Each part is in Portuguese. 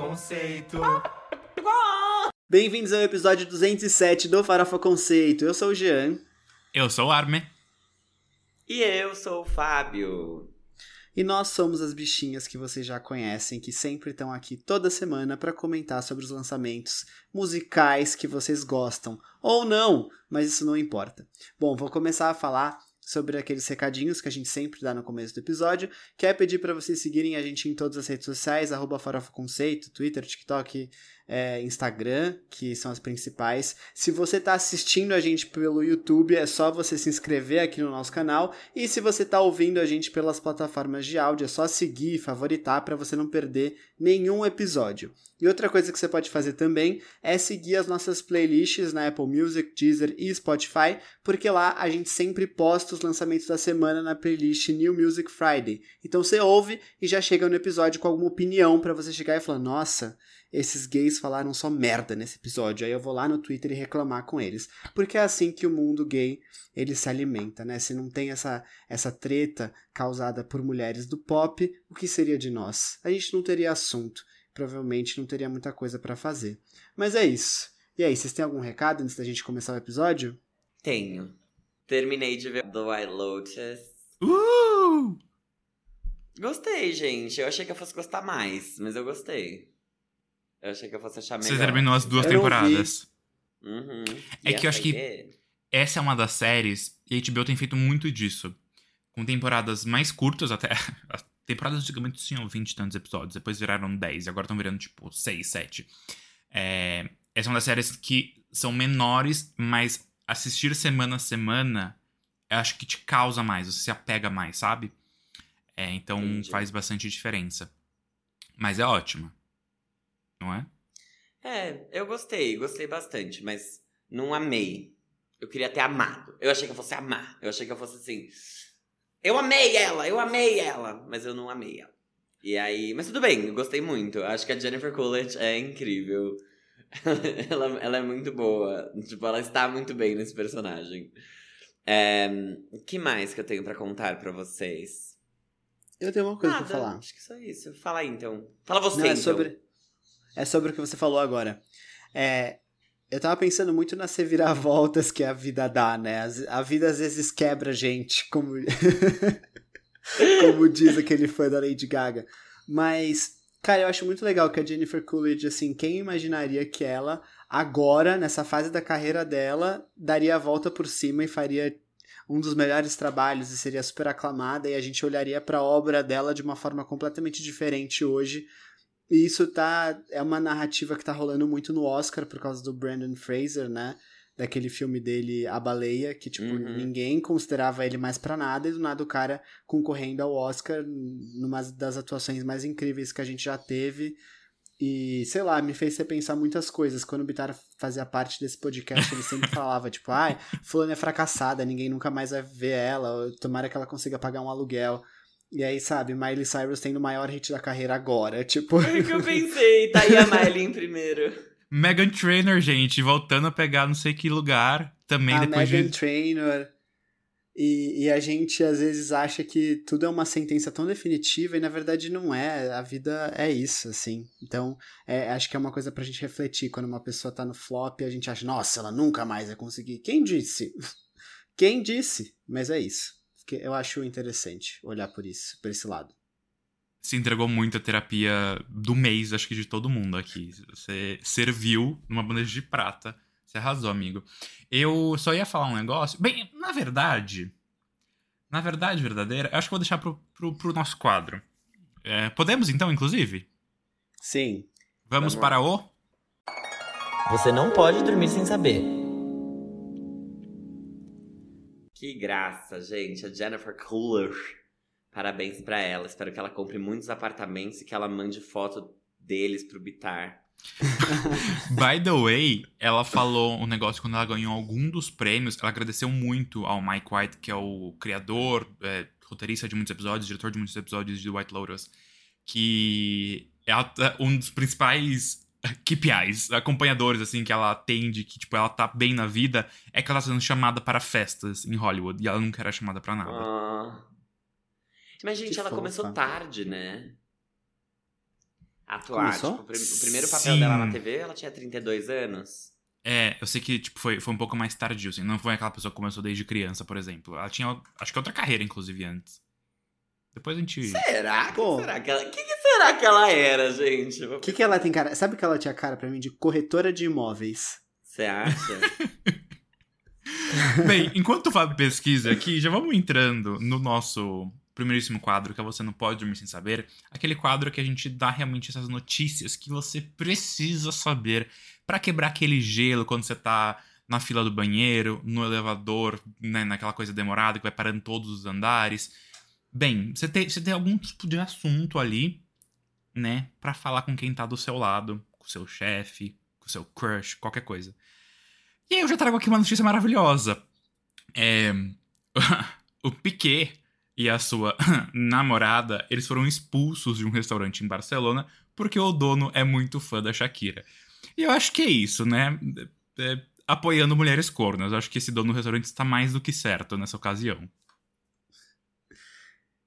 Conceito. Bem-vindos ao episódio 207 do Farofa Conceito. Eu sou o Jean. Eu sou o Arme. E eu sou o Fábio. E nós somos as bichinhas que vocês já conhecem, que sempre estão aqui toda semana para comentar sobre os lançamentos musicais que vocês gostam. Ou não, mas isso não importa. Bom, vou começar a falar sobre aqueles recadinhos que a gente sempre dá no começo do episódio, que é pedir para vocês seguirem a gente em todas as redes sociais, arroba Farofa Conceito, Twitter, TikTok, é, Instagram, que são as principais. Se você está assistindo a gente pelo YouTube, é só você se inscrever aqui no nosso canal. E se você está ouvindo a gente pelas plataformas de áudio, é só seguir e favoritar para você não perder nenhum episódio. E outra coisa que você pode fazer também é seguir as nossas playlists na Apple Music, Deezer e Spotify, porque lá a gente sempre posta os lançamentos da semana na playlist New Music Friday. Então você ouve e já chega no episódio com alguma opinião para você chegar e falar: "Nossa, esses gays falaram só merda nesse episódio. Aí eu vou lá no Twitter e reclamar com eles. Porque é assim que o mundo gay ele se alimenta, né? Se não tem essa, essa treta causada por mulheres do pop, o que seria de nós? A gente não teria assunto. Provavelmente não teria muita coisa para fazer. Mas é isso. E aí, vocês têm algum recado antes da gente começar o episódio? Tenho. Terminei de ver The White Lotus. Uh! Gostei, gente. Eu achei que eu fosse gostar mais, mas eu gostei. Eu achei que eu fosse achar melhor. Você terminou as duas Eu temporadas. Uhum. É E que eu acho essa que- Essa é uma das séries, e a HBO tem feito muito disso. Com temporadas mais curtas até. As temporadas antigamente tinham 20 e tantos episódios, depois viraram 10, e agora estão virando tipo 6, 7. É, essa é uma das séries que são menores, mas assistir semana a semana, eu acho que te causa mais, você se apega mais, sabe? É, então Entendi. faz bastante diferença. Mas é ótima. Não é? É, eu gostei, gostei bastante, mas não amei. Eu queria ter amado. Eu achei que eu fosse amar. Eu achei que eu fosse assim. Eu amei ela, eu amei ela, mas eu não amei ela. E aí, mas tudo bem, eu gostei muito. Acho que a Jennifer Coolidge é incrível. ela, ela é muito boa. Tipo, ela está muito bem nesse personagem. É, O que mais que eu tenho pra contar pra vocês? Eu tenho uma coisa Nada, pra falar. Acho que só isso. Fala aí então. Fala você Não, é então. sobre, é sobre o que você falou agora. É, eu tava pensando muito nas reviravoltas que a vida dá, né? A vida às vezes quebra a gente, como, como diz aquele fã da Lady Gaga. Mas, cara, eu acho muito legal que a Jennifer Coolidge, assim, quem imaginaria que ela, agora, nessa fase da carreira dela, daria a volta por cima e faria um dos melhores trabalhos e seria super aclamada e a gente olharia para a obra dela de uma forma completamente diferente hoje. E isso tá é uma narrativa que tá rolando muito no Oscar por causa do Brandon Fraser, né? Daquele filme dele A Baleia, que tipo, Uhum. ninguém considerava ele mais pra nada e do nada o cara concorrendo ao Oscar numa das atuações mais incríveis que a gente já teve. E, sei lá, me fez repensar muitas coisas. Quando o Bitar fazia parte desse podcast, ele sempre falava, tipo, ai, fulano é fracassada, ninguém nunca mais vai ver ela, tomara que ela consiga pagar um aluguel. E aí, sabe, Miley Cyrus tendo o maior hit da carreira agora, tipo... É o que eu pensei. Tá aí a Miley em primeiro. Megan Trainor, gente, voltando a pegar não sei que lugar. Também a depois Meghan de. Trainor. E, e a gente às vezes acha que tudo é uma sentença tão definitiva e na verdade não é. A vida é isso, assim. Então, é, acho que é uma coisa pra gente refletir. Quando uma pessoa tá no flop, a gente acha, nossa, ela nunca mais vai conseguir. Quem disse? Quem disse? Mas é isso. Que Eu acho interessante olhar por isso, por esse lado. Se entregou muito a terapia do mês, acho que de todo mundo aqui. Você serviu numa bandeja de prata. Você arrasou, amigo. Eu só ia falar um negócio. Bem, na verdade. Na verdade, verdadeira, eu acho que vou deixar pro, pro, pro nosso quadro. É, podemos então, inclusive? Sim. Vamos Vamos para o. Você não pode dormir sem saber. Que graça, gente. A Jennifer Coolidge. Parabéns pra ela. Espero que ela compre muitos apartamentos e que ela mande foto deles pro Bitar. By the way, ela falou um negócio quando ela ganhou algum dos prêmios. Ela agradeceu muito ao Mike White, que é o criador, é, roteirista de muitos episódios, diretor de muitos episódios de White Lotus, que é um dos principais KPIs, acompanhadores, assim, que ela atende, que, tipo, ela tá bem na vida, é que ela tá sendo chamada para festas em Hollywood, e ela nunca era chamada pra nada. Ah. Mas, gente, Que ela fofa. começou tarde, né? atuar. Começou? Tipo, o primeiro papel Sim. dela na TV, ela tinha 32 anos. É, eu sei que, tipo, foi, foi um pouco mais tardio, assim. Não foi aquela pessoa que começou desde criança, por exemplo. Ela tinha, acho que outra carreira, inclusive, antes. Depois a gente... Será? Pô. Que será que ela... que, que será que ela era, gente? O que, que ela tem cara? Sabe que ela tinha cara pra mim de corretora de imóveis? Você acha? Bem, enquanto o Fábio pesquisa aqui, já vamos entrando no nosso primeiríssimo quadro, que é Você Não Pode Dormir Sem Saber. Aquele quadro que a gente dá realmente essas notícias que você precisa saber pra quebrar aquele gelo quando você tá na fila do banheiro, no elevador, né, naquela coisa demorada que vai parando todos os andares. Bem, você tem, você tem algum tipo de assunto ali, né, pra falar com quem tá do seu lado, com seu chefe, com seu crush, qualquer coisa. E aí eu já trago aqui uma notícia maravilhosa. É, o Piquet e a sua namorada, eles foram expulsos de um restaurante em Barcelona porque o dono é muito fã da Shakira. E eu acho que é isso, né? É, apoiando mulheres cornas. Eu acho que esse dono do restaurante está mais do que certo nessa ocasião.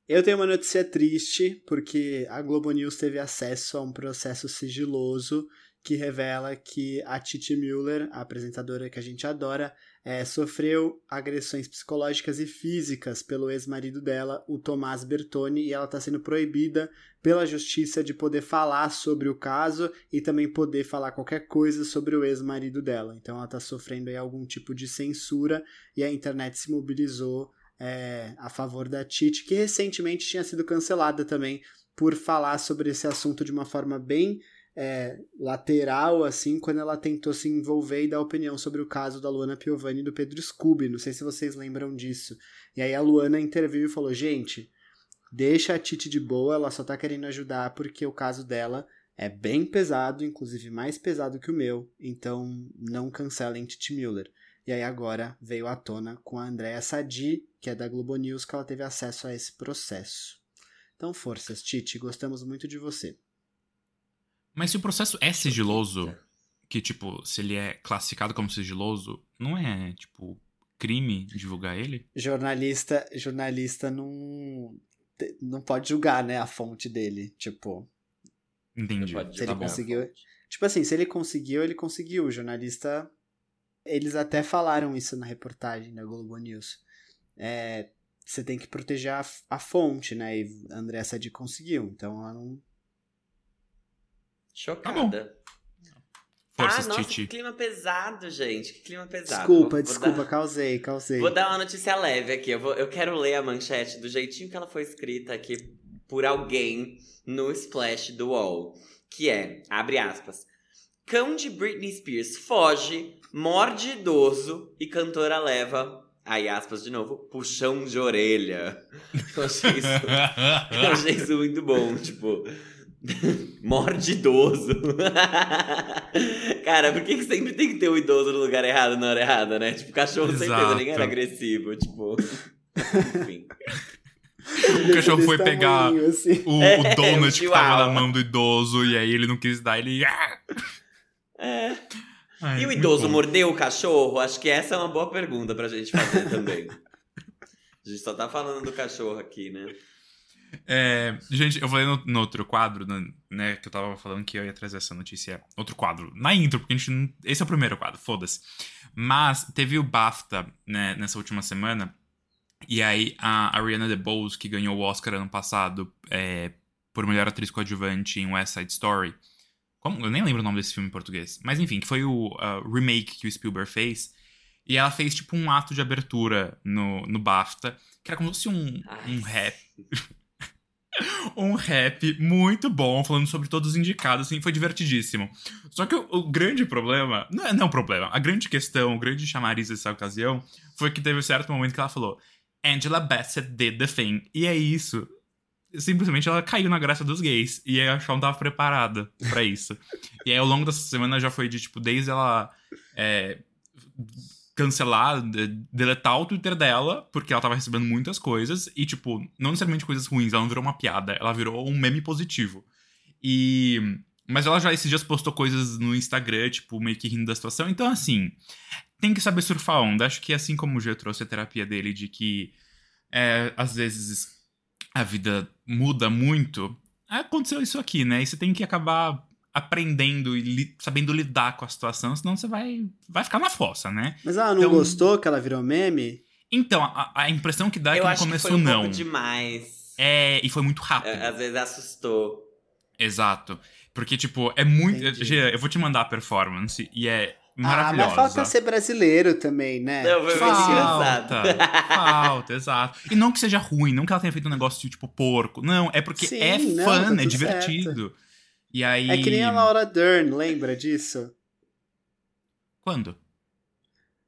Eu tenho uma notícia triste, porque a Globo News teve acesso a um processo sigiloso que revela que a Titi Müller, a apresentadora que a gente adora, é, sofreu agressões psicológicas e físicas pelo ex-marido dela, o Tomás Bertoni, e ela está sendo proibida pela justiça de poder falar sobre o caso e também poder falar qualquer coisa sobre o ex-marido dela. Então ela está sofrendo aí algum tipo de censura e a internet se mobilizou é, a favor da Titi, que recentemente tinha sido cancelada também por falar sobre esse assunto de uma forma bem é, lateral, assim, quando ela tentou se envolver e dar opinião sobre o caso da Luana Piovani e do Pedro Scooby. Não sei se vocês lembram disso. E aí a Luana interviu e falou: gente, deixa a Titi de boa, ela só tá querendo ajudar porque o caso dela é bem pesado, inclusive mais pesado que o meu, então não cancelem Titi Müller. E aí agora veio à tona com a Andréa Sadi, que é da Globo News, que ela teve acesso a esse processo. Então, forças, Titi, gostamos muito de você. Mas se o processo é sigiloso, que, tipo, se ele é classificado como sigiloso, não é, tipo, crime divulgar ele? Jornalista, jornalista não não pode julgar, né, a fonte dele, tipo, Entendi. Pode Se ele Tá conseguiu- tipo assim, se ele conseguiu, ele conseguiu. O jornalista eles até falaram isso na reportagem da Globo News. É, você tem que proteger a, a fonte, né? E a Andrea Sadi conseguiu, então ela não Chocada. Forças, ah, nossa, Titi. que clima pesado, gente. Que clima pesado. Desculpa, Vou- vou desculpa, dar- causei, causei. Vou dar uma notícia leve aqui. Eu, vou- eu quero ler a manchete do jeitinho que ela foi escrita aqui por alguém no splash do UOL. Que é, abre aspas, cão de Britney Spears foge, morde idoso e cantora leva, aí aspas de novo, puxão de orelha. Eu achei isso, eu achei isso muito bom, tipo... Morde idoso. Cara, por que, que sempre tem que ter o idoso no lugar errado na hora errada, né? Tipo, cachorro com certeza nem era Exato. agressivo, tipo. Enfim. O cachorro foi pegar assim. o, É, o donut o que tava na mão do idoso e aí ele não quis dar, ele. É. Ai, E o idoso mordeu o cachorro? Acho que essa é uma boa pergunta pra gente fazer também. A gente só tá falando do cachorro aqui, né? É, gente, eu falei no, no outro quadro, né, que eu tava falando que eu ia trazer essa notícia. Outro quadro, na intro, porque a gente não. Esse é o primeiro quadro, foda-se. Mas teve o BAFTA, né, nessa última semana. E aí a Ariana DeBose, que ganhou o Oscar ano passado é, por melhor atriz coadjuvante em West Side Story. Como? Eu nem lembro o nome desse filme em português. Mas enfim, que foi o ah, remake que o Spielberg fez. E ela fez tipo um ato de abertura no, no BAFTA, que era como se fosse um, Ai, um rap um rap muito bom, falando sobre todos os indicados, assim, foi divertidíssimo. Só que o, o grande problema, não é não é problema, a grande questão, o grande chamariz dessa ocasião, foi que teve um certo momento que ela falou, Angela Bassett did the thing, e é isso. Simplesmente ela caiu na graça dos gays, e ela não tava preparada pra isso. e aí ao longo dessa semana já foi de, tipo, desde ela... é, cancelar, de- deletar o Twitter dela, porque ela tava recebendo muitas coisas, e, tipo, não necessariamente coisas ruins, ela não virou uma piada, ela virou um meme positivo. E. Mas ela já esses dias postou coisas no Instagram, tipo, meio que rindo da situação. Então, assim, tem que saber surfar a onda. Acho que assim como o G trouxe a terapia dele de que é, às vezes a vida muda muito, aconteceu isso aqui, né? E você tem que acabar aprendendo e li- sabendo lidar com a situação, senão você vai, vai ficar na fossa, né? Mas ela não Então- gostou que ela virou meme? Então, a, a impressão que dá é que no que começo foi um não. pouco demais. É, e foi muito rápido. É, Às vezes assustou. Exato. Porque, tipo, é muito. Entendi. Gia, eu vou te mandar a performance e é Ah, maravilhosa. mas falta ser brasileiro também, né? Não, foi muito engraçado. Falta, falta, exato. E não que seja ruim, não que ela tenha feito um negócio tipo porco. Não, é porque Sim, é não, fã, tá é divertido. E aí. É que nem a Laura Dern, lembra disso? Quando?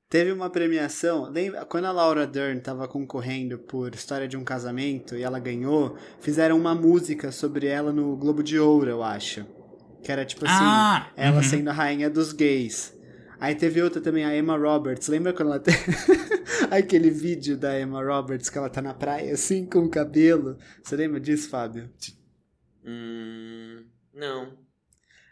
Teve uma premiação, lembra, quando a Laura Dern tava concorrendo por História de um Casamento e ela ganhou, fizeram uma música sobre ela no Globo de Ouro, eu acho. Que era tipo assim, ah! ela uhum. sendo a rainha dos gays. Aí teve outra também, a Emma Roberts. Lembra quando ela tem aquele vídeo da Emma Roberts que ela tá na praia assim com o cabelo? Você lembra disso, Fábio? Hum, não.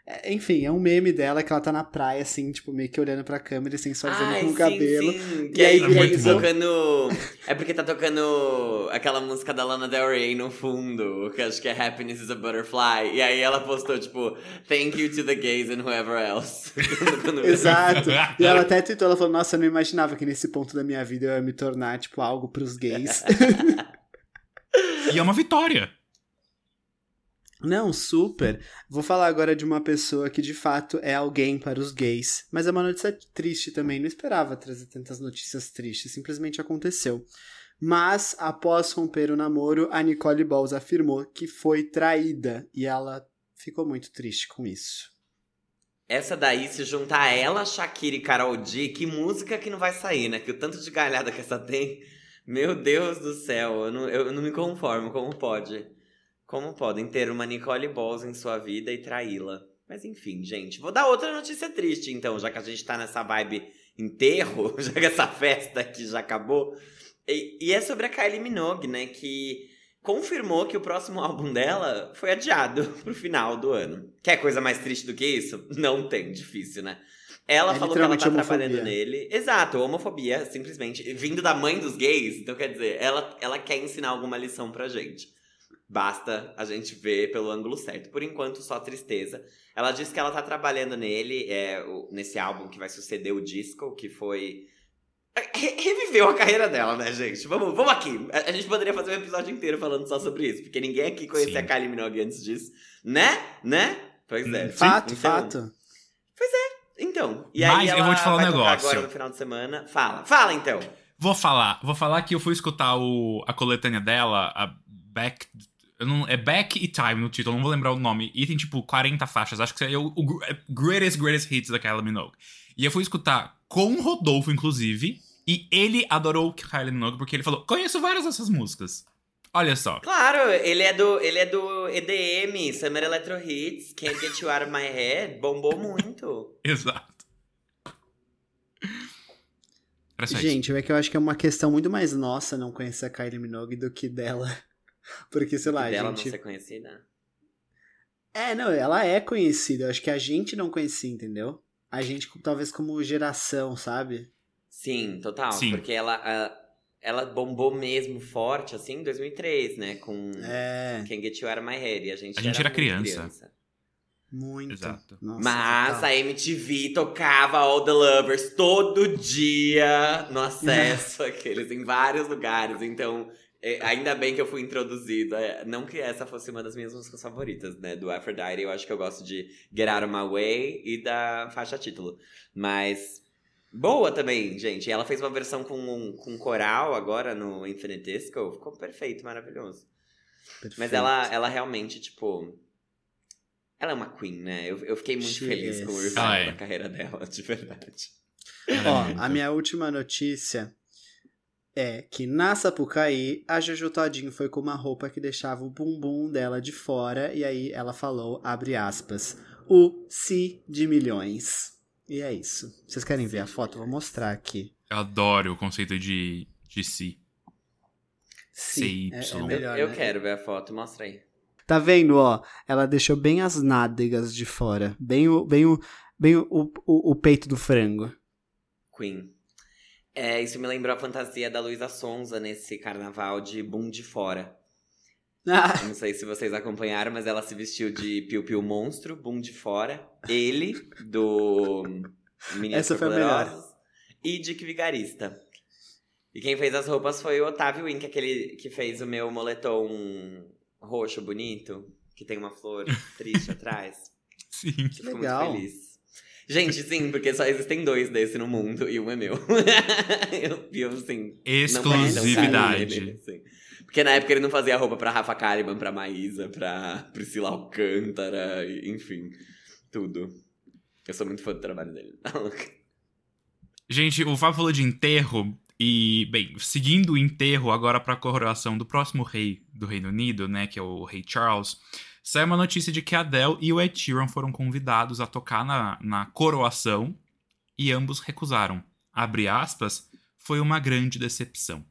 É, enfim, é um meme dela que ela tá na praia assim, tipo, meio que olhando pra câmera e sensualizando Ai, com o cabelo. sim. E Que aí aí, fica isso. tocando. É porque tá tocando aquela música da Lana Del Rey no fundo, que acho que é Happiness is a Butterfly. E aí ela postou, tipo, Thank you to the gays and whoever else. Exato. E ela até tweetou, ela falou, nossa, eu não imaginava que nesse ponto da minha vida eu ia me tornar, tipo, algo pros gays. E é uma vitória. Não, super. Vou falar agora de uma pessoa que de fato é alguém para os gays. Mas é uma notícia triste também. Não esperava trazer tantas notícias tristes. Simplesmente aconteceu. Mas, após romper o namoro, a Nicole Balls afirmou que foi traída. E ela ficou muito triste com isso. Essa daí, se juntar a ela, Shakira e Carol D, que música que não vai sair, né? Que o tanto de galhada que essa tem. Meu Deus do céu, eu não, eu não me conformo. Como pode? Como podem ter uma Nicole Balls em sua vida e traí-la? Mas enfim, gente. Vou dar outra notícia triste, então, já que a gente tá nessa vibe enterro, já que essa festa aqui já acabou. E, e é sobre a Kylie Minogue, né? Que confirmou que o próximo álbum dela foi adiado pro final do ano. Quer coisa mais triste do que isso? Não tem, difícil, né? Ela É falou que ela tá trabalhando nele. Exato, homofobia, simplesmente. Vindo da mãe dos gays, então quer dizer, ela, ela quer ensinar alguma lição pra gente. Basta a gente ver pelo ângulo certo. Por enquanto, só tristeza. Ela disse que ela tá trabalhando nele, é, nesse álbum que vai suceder o disco, que foi. Re- Reviveu a carreira dela, né, gente? Vamos, vamos aqui. A, a gente poderia fazer um episódio inteiro falando só sobre isso, porque ninguém aqui conhecia Sim. a Kylie Minogue antes disso. Né? Né? Pois é. Sim. Fato, Então- fato. Então, e Mas aí eu ela vou te falar um negócio. agora no final de semana. Fala, fala então. Vou falar, vou falar que eu fui escutar o, a coletânea dela, a Back. Eu não- é Back e Time no título, não vou lembrar o nome. E tem tipo 40 faixas, acho que é o, o é Greatest Greatest Hits da Kylie Minogue. E eu fui escutar com o Rodolfo, inclusive, e ele adorou Kylie Minogue porque ele falou: conheço várias dessas músicas. Olha só. Claro, ele é do, ele é do EDM, Summer Electro Hits, Can't Get You Out of My Head, bombou muito. Exato. Gente, é que eu acho que é uma questão muito mais nossa não conhecer a Kylie Minogue do que dela. Porque, sei lá, a dela gente... não ser conhecida. É, não, ela é conhecida. Eu acho que a gente não conhecia, entendeu? A gente, talvez, como geração, sabe? Sim, total, Sim. porque ela, a- ela bombou mesmo forte, assim, em 2003, né, com É, Can't Get You Out of My Head, e a gente, A gente era muito criança. muito. Exato. Nossa, Mas total. a MTV tocava All the Lovers todo dia no acesso, aqueles em vários lugares. Então, ainda bem que eu fui introduzida. É, Não que essa fosse uma das minhas músicas favoritas, né? Do Aphrodite, eu acho que eu gosto de Get Out of My Way e da faixa título. Mas. Boa também, gente. E ela fez uma versão com, um, com coral agora no Infinite Disco. Ficou perfeito, maravilhoso. Mas Perfeito. ela, ela realmente, tipo. Ela é uma queen, né? Eu, eu fiquei muito She feliz is. com o é. da carreira dela, de verdade. Ó, a minha última notícia é que na Sapucaí, a Jojo Todinho foi com uma roupa que deixava o bumbum dela de fora, e aí ela falou, abre aspas, o si de milhões. E é isso. Vocês querem ver a foto? Vou mostrar aqui. Eu adoro o conceito de, de si. Si. É, é. Eu, melhor, eu né? quero ver a foto, mostra aí. Tá vendo, ó? Ela deixou bem as nádegas de fora. Bem o, bem o, bem o, o, o peito do frango. Queen. É, isso me lembrou a fantasia da Luísa Sonza nesse carnaval de Boom de Fora. Ah, Não sei se vocês acompanharam, mas ela se vestiu de Piu Piu Monstro, Boom de Fora. Ele, do Meninos Essa foi. E Dick Vigarista. E quem fez as roupas foi o Otávio Wink, aquele que fez o meu moletom roxo bonito, que tem uma flor triste atrás. Sim. Fico legal. muito feliz. Gente, sim, porque só existem dois desse no mundo e um é meu. eu, eu, assim, Exclusividade. Assim. Porque na época ele não fazia roupa pra Rafa Kalimann, pra Maísa, pra Priscila Alcântara, enfim, tudo. Eu sou muito fã do trabalho dele. Tá? Gente, o Fábio falou de enterro. E, bem, seguindo o enterro agora para a coroação do próximo rei do Reino Unido, né, que é o rei Charles, saiu uma notícia de que a Adele e o Ed Sheeran foram convidados a tocar na, na coroação e ambos recusaram. Abre aspas, foi uma grande decepção.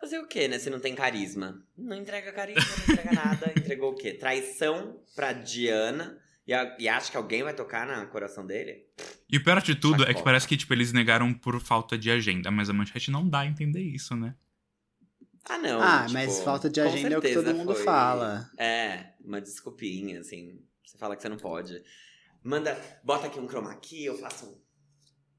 Fazer o quê, né? Se não tem carisma? Não entrega carisma, não entrega nada. Entregou o quê? Traição pra Diana. E, a- e acha que alguém vai tocar na coração dele? E o pior de tudo é que parece que, tipo, eles negaram por falta de agenda, mas a manchete não dá a entender isso, né? Ah, não. ah, tipo, mas falta de agenda é o que todo mundo foi- fala. É, uma desculpinha, assim. Você fala que você não pode. Manda, bota aqui um chroma key, eu faço um.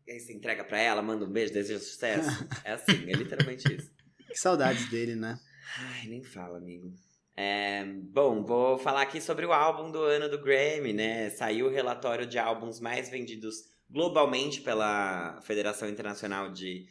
E aí você entrega pra ela, manda um beijo, deseja sucesso. é assim, é literalmente isso. Que saudades dele, né? Ai, nem fala, amigo. É, bom, vou falar aqui sobre o álbum do ano do Grammy, né? Saiu o relatório de álbuns mais vendidos globalmente pela Federação Internacional de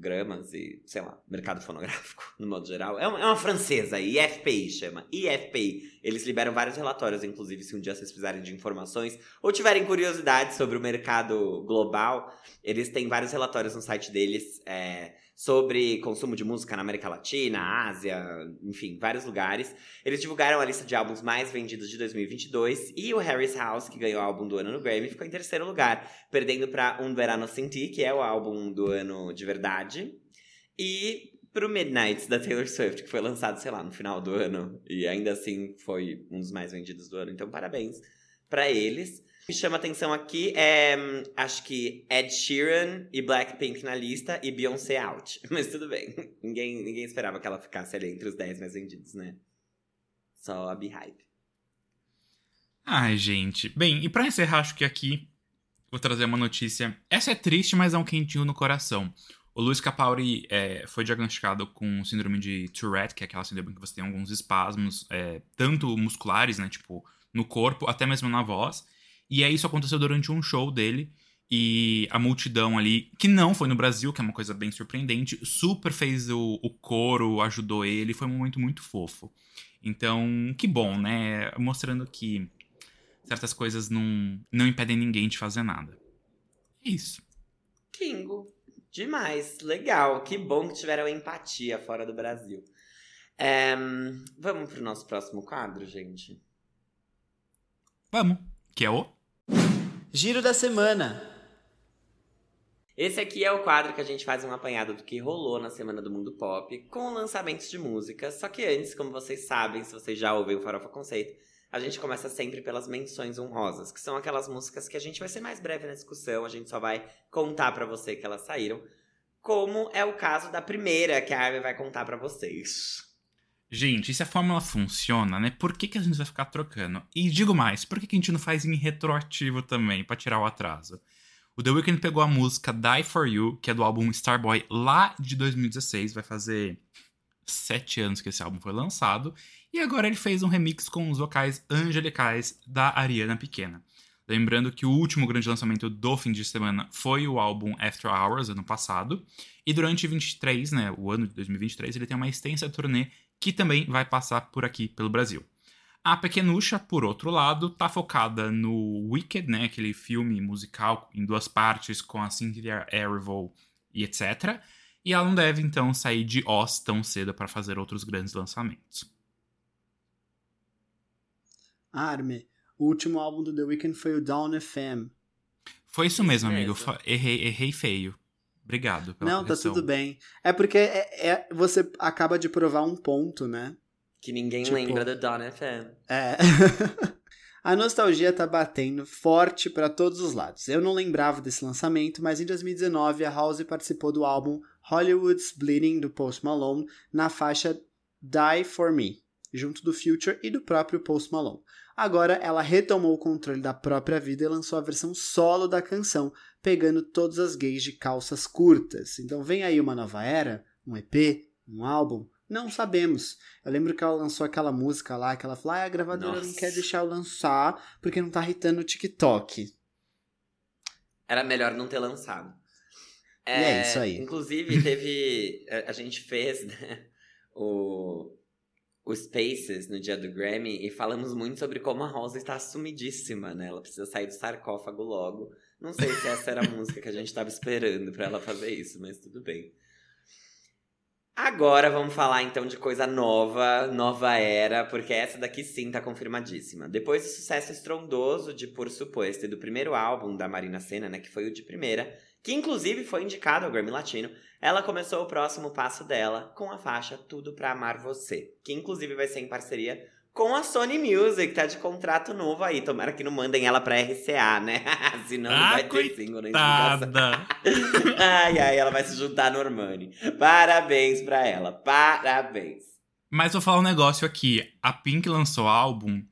Fonogramas e, sei lá, mercado fonográfico, no modo geral. É uma, é uma francesa, IFPI chama. IFPI. Eles liberam vários relatórios, inclusive, se um dia vocês precisarem de informações ou tiverem curiosidade sobre o mercado global, eles têm vários relatórios no site deles. é, sobre consumo de música na América Latina, Ásia, enfim, vários lugares. Eles divulgaram a lista de álbuns mais vendidos de 2022 e o Harry's House, que ganhou o álbum do ano no Grammy, ficou em terceiro lugar, perdendo para Um Verano Sem que é o álbum do ano de verdade, e pro Midnights da Taylor Swift, que foi lançado, sei lá, no final do ano e ainda assim foi um dos mais vendidos do ano. Então, parabéns para eles. O que chama atenção aqui é, hum, acho que Ed Sheeran e Blackpink na lista e Beyoncé out. Mas tudo bem. Ninguém, ninguém esperava que ela ficasse ali entre os 10 mais vendidos, né? Só a Beehive. Ai, gente. Bem, e pra encerrar, acho que aqui vou trazer uma notícia. Essa é triste, mas é um quentinho no coração. O Luiz Capaldi é, foi diagnosticado com síndrome de Tourette, que é aquela síndrome que você tem alguns espasmos, é, tanto musculares, né, tipo, no corpo, até mesmo na voz. E aí isso aconteceu durante um show dele. E a multidão ali, que não foi no Brasil, que é uma coisa bem surpreendente, super fez o, o coro, ajudou ele, foi um momento muito fofo. Então, que bom, né? Mostrando que certas coisas não, não impedem ninguém de fazer nada. É isso. Kingo. Demais. Legal. Que bom que tiveram empatia fora do Brasil. É, vamos pro nosso próximo quadro, gente? Vamos. Que é o. Giro da semana. Esse aqui é o quadro que a gente faz um apanhado do que rolou na Semana do Mundo Pop, com lançamentos de música. Só que antes, como vocês sabem, se vocês já ouvem o Farofa Conceito, a gente começa sempre pelas menções honrosas, que são aquelas músicas que a gente vai ser mais breve na discussão, a gente só vai contar pra você que elas saíram, como é o caso da primeira que a Armin vai contar pra vocês. Gente, e se a fórmula funciona, né? Por que, que a gente vai ficar trocando? E digo mais, por que, que a gente não faz em retroativo também, pra tirar o atraso? O The Weeknd pegou a música Die For You, que é do álbum Starboy, lá de 2016. Vai fazer sete anos que esse álbum foi lançado. E agora ele fez um remix com os vocais angelicais da Ariana Pequena. Lembrando que o último grande lançamento do fim de semana foi o álbum After Hours, ano passado. E durante 23, né, o ano de 2023, ele tem uma extensa turnê que também vai passar por aqui, pelo Brasil. A Pequenucha, por outro lado, tá focada no Wicked, né, aquele filme musical em duas partes com a Cynthia Erivo e etc. E ela não deve, então, sair de Oz tão cedo para fazer outros grandes lançamentos. Arme, o último álbum do The Weeknd foi o Down FM. Foi isso mesmo, amigo. Errei, errei feio. Obrigado pela Não, tá correção. tudo bem. É porque é- é- você acaba de provar um ponto, né? Que ninguém Tipo- lembra do Donna FM. É. A nostalgia tá batendo forte pra todos os lados. Eu não lembrava desse lançamento, mas em 2019 a House participou do álbum Hollywood's Bleeding, do Post Malone, na faixa Die For Me, junto do Future e do próprio Post Malone. Agora ela retomou o controle da própria vida e lançou a versão solo da canção, pegando todas as gays de calças curtas. Então vem aí uma nova era, um EP, um álbum, não sabemos. Eu lembro que ela lançou aquela música lá, que ela falou: ah, a gravadora Nossa. não quer deixar eu lançar porque não tá hitando o TikTok. Era melhor não ter lançado. E é isso aí. Inclusive, teve. a, a gente fez né, o, o Spaces no dia do Grammy e falamos muito sobre como a Rosa está sumidíssima, né? Ela precisa sair do sarcófago logo. Não sei se essa era a música que a gente estava esperando pra ela fazer isso, mas tudo bem. Agora vamos falar então de coisa nova, nova era, porque essa daqui sim tá confirmadíssima. Depois do sucesso estrondoso de Por Suposto e do primeiro álbum da Marina Senna, né, que foi o de primeira, que inclusive foi indicado ao Grammy Latino, ela começou o próximo passo dela com a faixa Tudo Pra Amar Você, que inclusive vai ser em parceria com a Sony Music, tá de contrato novo aí. Tomara que não mandem ela pra RCA, né? Senão não Ah, vai ter single nem. Tada. Ai, ai, ela vai se juntar a Normani. Parabéns pra ela, parabéns. Mas vou falar um negócio aqui. A Pink lançou álbum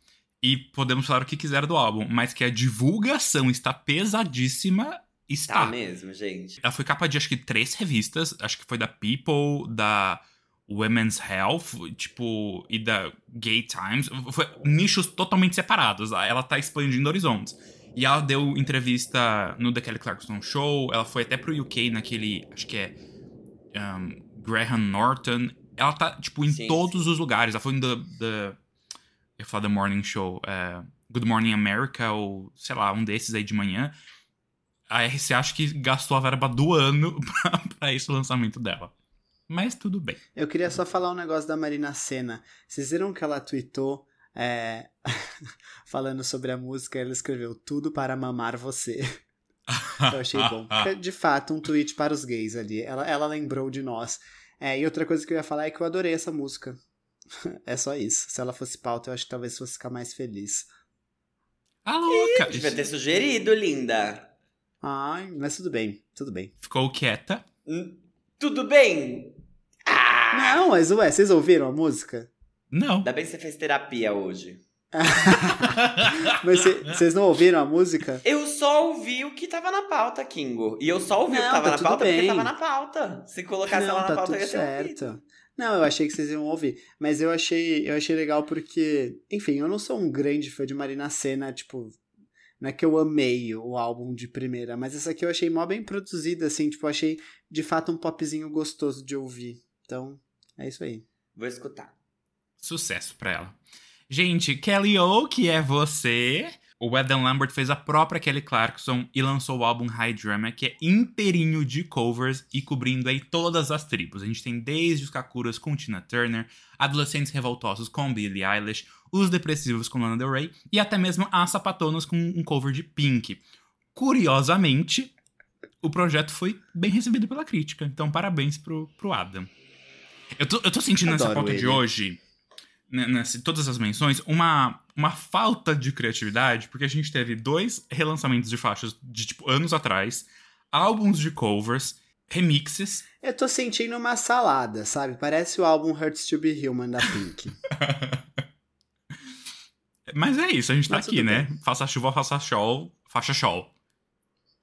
e podemos falar o que quiser do álbum, mas que a divulgação está pesadíssima. Está. Tá mesmo, gente. Ela foi capa de acho que três revistas, acho que foi da People, da Women's Health, tipo, e da Gay Times. Foi nichos totalmente separados. Ela tá expandindo horizontes. E ela deu entrevista no The Kelly Clarkson Show, ela foi até pro UK naquele, acho que é um, Graham Norton. Ela tá, tipo, em Sim, todos os lugares. Ela foi no The, the eu ia falar The Morning Show, é, Good Morning America, ou sei lá, um desses aí de manhã. A RC acho que gastou a verba do ano pra, pra esse lançamento dela. Mas tudo bem. Eu queria só falar um negócio da Marina Senna. Vocês viram que ela tweetou é, falando sobre a música? Ela escreveu tudo para mamar você. Eu achei bom. De fato, um tweet para os gays ali. Ela, ela lembrou de nós. É, e outra coisa que eu ia falar é que eu adorei essa música. É só isso. Se ela fosse pauta, eu acho que talvez fosse ficar mais feliz. Ah, louca! Devia ter sugerido, linda. Ai, mas tudo bem, tudo bem. Ficou quieta. Hum, Tudo bem? Ah! Não, mas ué, vocês ouviram a música? Não. Ainda bem que você fez terapia hoje. Mas cê- vocês não ouviram a música? Eu só ouvi o que tava na pauta, Kingo. E eu só ouvi o Não, que tava tá na pauta porque bem. tava na pauta. Se colocasse não, ela na tá pauta, tudo eu ia ter ouvido. certo. Não, eu achei que vocês iam ouvir. Mas eu achei, eu achei legal porque, enfim, eu não sou um grande fã de Marina Senna, tipo. Não é que eu amei o álbum de primeira, mas essa aqui eu achei mó bem produzida, assim, tipo, achei de fato um popzinho gostoso de ouvir. Então, é isso aí. Vou escutar. Sucesso pra ela. Gente, Kelly O, que é você. O Adam Lambert fez a própria Kelly Clarkson e lançou o álbum High Drama, que é inteirinho de covers e cobrindo aí todas as tribos. A gente tem desde os Kakuras com Tina Turner, adolescentes revoltosos com Billie Eilish, os depressivos com Lana Del Rey e até mesmo as sapatonas com um cover de Pink. Curiosamente, o projeto foi bem recebido pela crítica, então parabéns pro, pro Adam. Eu tô, eu tô sentindo nessa pauta de ele. hoje, né, nessa, todas as menções, uma, uma falta de criatividade, porque a gente teve dois relançamentos de faixas de tipo anos atrás, álbuns de covers, remixes. Eu tô sentindo uma salada, sabe? Parece o álbum Hurts to Be Human da Pink. Mas é isso, a gente tá Mas aqui, né? Faça chuva, faça sol, faixa sol.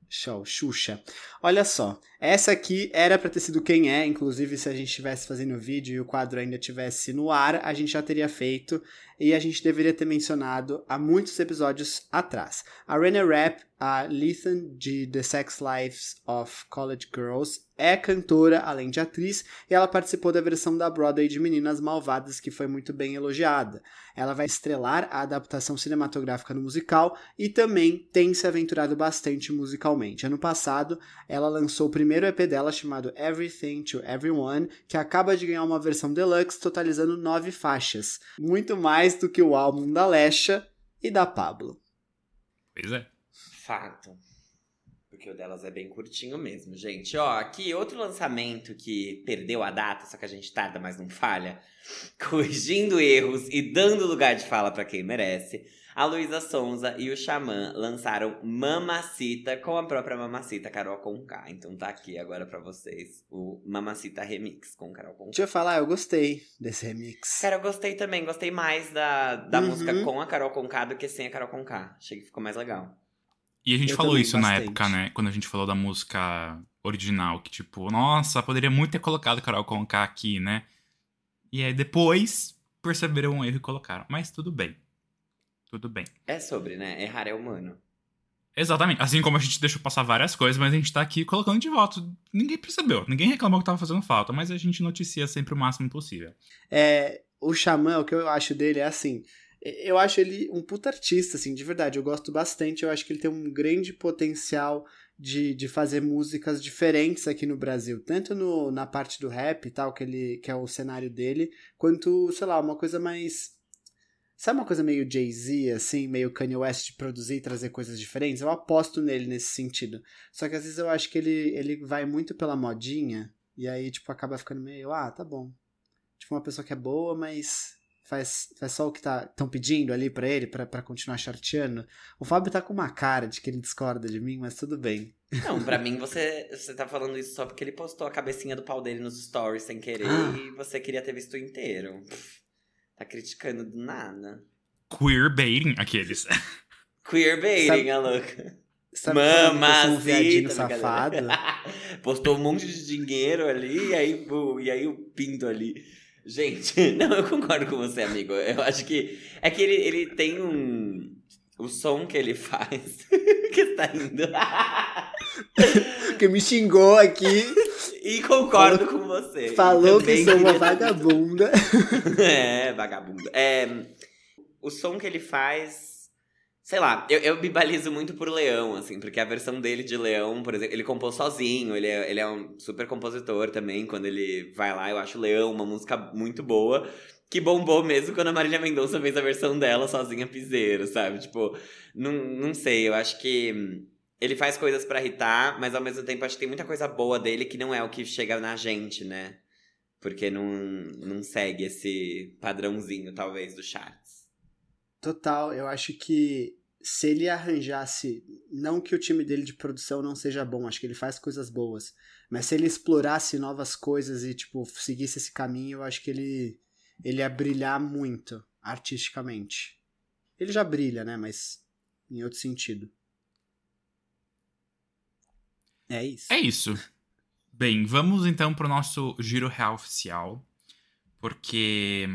Show, Xuxa. Olha só, essa aqui era pra ter sido quem é, inclusive se a gente estivesse fazendo o vídeo e o quadro ainda estivesse no ar, a gente já teria feito e a gente deveria ter mencionado há muitos episódios atrás. A Renee Rapp, a Lethan de The Sex Lives of College Girls, é cantora além de atriz e ela participou da versão da Broadway de Meninas Malvadas que foi muito bem elogiada. Ela vai estrelar a adaptação cinematográfica no musical e também tem se aventurado bastante musicalmente. Ano passado, ela lançou o primeiro EP dela chamado Everything to Everyone, que acaba de ganhar uma versão deluxe, totalizando nove faixas. Muito mais do que o álbum da Lesha e da Pablo. Pois é. Fato. Porque o delas é bem curtinho mesmo, gente. Ó, aqui outro lançamento que perdeu a data, só que a gente tarda, mas não falha. Corrigindo erros e dando lugar de fala pra quem merece. A Luísa Sonza e o Xamã lançaram Mamacita com a própria Mamacita, Carol Conká. Então tá aqui agora pra vocês o Mamacita Remix com Carol Conká. Deixa eu falar, eu gostei desse remix. Cara, eu gostei também. Gostei mais da, da Uhum. música com a Carol Conká do que sem a Carol Conká. Achei que ficou mais legal. E a gente Eu falou isso na bastante. época, né? Quando a gente falou da música original, que tipo, nossa, poderia muito ter colocado Carol Conká aqui, né? E aí depois perceberam o erro e colocaram. Mas tudo bem. Tudo bem. É sobre, né? Errar é humano. Exatamente. Assim como a gente deixou passar várias coisas, mas a gente tá aqui colocando de volta. Ninguém percebeu. Ninguém reclamou que tava fazendo falta, mas a gente noticia sempre o máximo possível. É, o Xamã, o que eu acho dele é assim. Eu acho ele um puta artista, assim, de verdade. Eu gosto bastante. Eu acho que ele tem um grande potencial de, de fazer músicas diferentes aqui no Brasil. Tanto no, na parte do rap e tal, que, ele, que é o cenário dele, quanto, sei lá, uma coisa mais. Sabe uma coisa meio Jay-Z, assim, meio Kanye West de produzir e trazer coisas diferentes? Eu aposto nele nesse sentido. Só que às vezes eu acho que ele, ele vai muito pela modinha, e aí, tipo, acaba ficando meio, ah, tá bom. Tipo, uma pessoa que é boa, mas faz, faz só o que estão pedindo ali pra ele, pra, pra continuar charteando. O Fábio tá com uma cara de que ele discorda de mim, mas tudo bem. Não, pra mim você, você tá falando isso só porque ele postou a cabecinha do pau dele nos stories sem querer Ah. e você queria ter visto inteiro. Tá criticando do nada. Queerbaiting aqueles. Queerbaiting, a louca. Sabe um safado? Postou um monte de dinheiro ali, e aí, pô, e aí o pinto ali. Gente, não, eu concordo com você, amigo. Eu acho que. É que ele, ele tem um. O som que ele faz. que tá indo. Que me xingou aqui, e concordo com você. falou que sou uma vagabunda. é, vagabundo. É, o som que ele faz. Sei lá, eu, eu me balizo muito por Leão, assim, porque a versão dele de Leão, por exemplo, ele compôs sozinho, ele é, ele é um super compositor também. Quando ele vai lá, eu acho Leão uma música muito boa. Que bombou mesmo quando a Marília Mendonça fez a versão dela sozinha piseiro, sabe? Tipo, não, não sei, eu acho que ele faz coisas pra irritar, mas ao mesmo tempo acho que tem muita coisa boa dele que não é o que chega na gente, né? Porque não, não segue esse padrãozinho, talvez, do charts. Total, eu acho que se ele arranjasse, não que o time dele de produção não seja bom, acho que ele faz coisas boas, mas se ele explorasse novas coisas e tipo seguisse esse caminho, eu acho que ele ele ia brilhar muito artisticamente. Ele já brilha, né, mas em outro sentido. É isso. É isso. Bem, vamos então pro nosso giro real oficial. Porque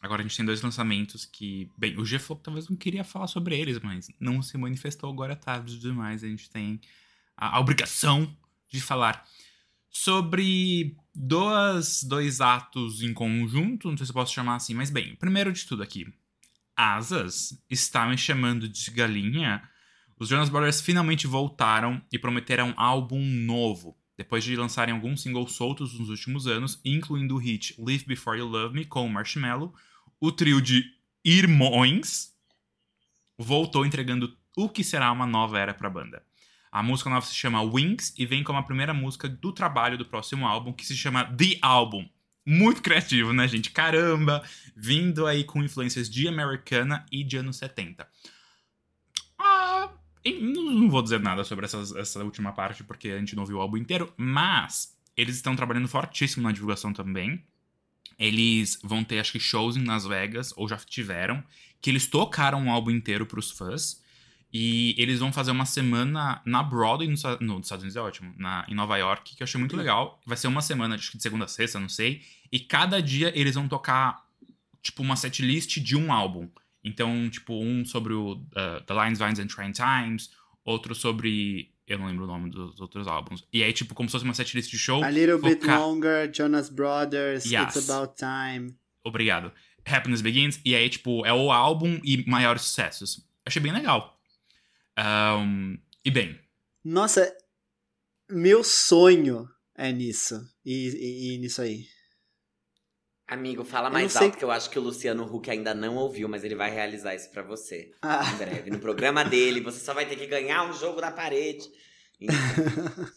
agora a gente tem dois lançamentos que. Bem, o G falou que talvez não queria falar sobre eles, mas não se manifestou agora é tarde demais. A gente tem a, a obrigação de falar sobre dois, dois atos em conjunto. Não sei se eu posso chamar assim, mas bem, primeiro de tudo aqui. Asas está me chamando de galinha. Os Jonas Brothers finalmente voltaram e prometeram um álbum novo, depois de lançarem alguns singles soltos nos últimos anos, incluindo o hit Live Before You Love Me com Marshmello. O trio de Irmões voltou entregando o que será uma nova era para a banda. A música nova se chama Wings e vem como a primeira música do trabalho do próximo álbum, que se chama The Album. Muito criativo, né, gente? Caramba! Vindo aí com influências de americana e de anos 70. Não vou dizer nada sobre essas- essa última parte, porque a gente não viu o álbum inteiro, mas eles estão trabalhando fortíssimo na divulgação também. Eles vão ter, acho que, shows em Las Vegas, ou já tiveram, que eles tocaram o álbum inteiro pros fãs. E eles vão fazer uma semana na Broadway, nos no, Estados Unidos é ótimo, na, em Nova York, que eu achei muito legal. Vai ser uma semana, acho que de segunda a sexta, não sei. E cada dia eles vão tocar, tipo, uma setlist de um álbum. Então, tipo, um sobre o uh, The Lines, Vines and Train Times, outro sobre. Eu não lembro o nome dos outros álbuns. E aí, tipo, como se fosse uma setlist de show. A little bit foca- longer, Jonas Brothers, Yes. It's About Time. Obrigado. Happiness Begins. E aí, tipo, é o álbum e maiores sucessos. Achei bem legal. Ahn, e bem, Nossa, meu sonho é nisso. E, e- e nisso aí. Amigo, fala mais sei- alto que eu acho que o Luciano Huck ainda não ouviu, mas ele vai realizar isso pra você. Ah, Em breve. No programa dele, você só vai ter que ganhar um jogo da parede.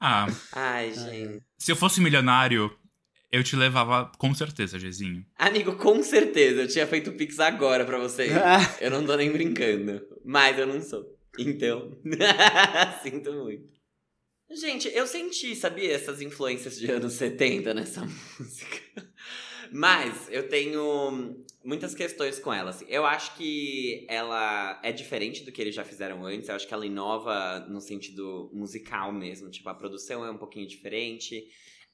ah, Ai, gente. se eu fosse milionário, Eu te levava com certeza, Gezinho. Amigo, com certeza. Eu tinha feito Pix agora pra você. Ah. eu não tô nem brincando. Mas eu não sou. Então. Sinto muito. Gente, eu senti, sabia, essas influências de anos 70 nessa música. Mas eu tenho muitas questões com ela. assim. Eu acho que ela é diferente do que eles já fizeram antes. Eu acho que ela inova no sentido musical mesmo. Tipo, a produção é um pouquinho diferente.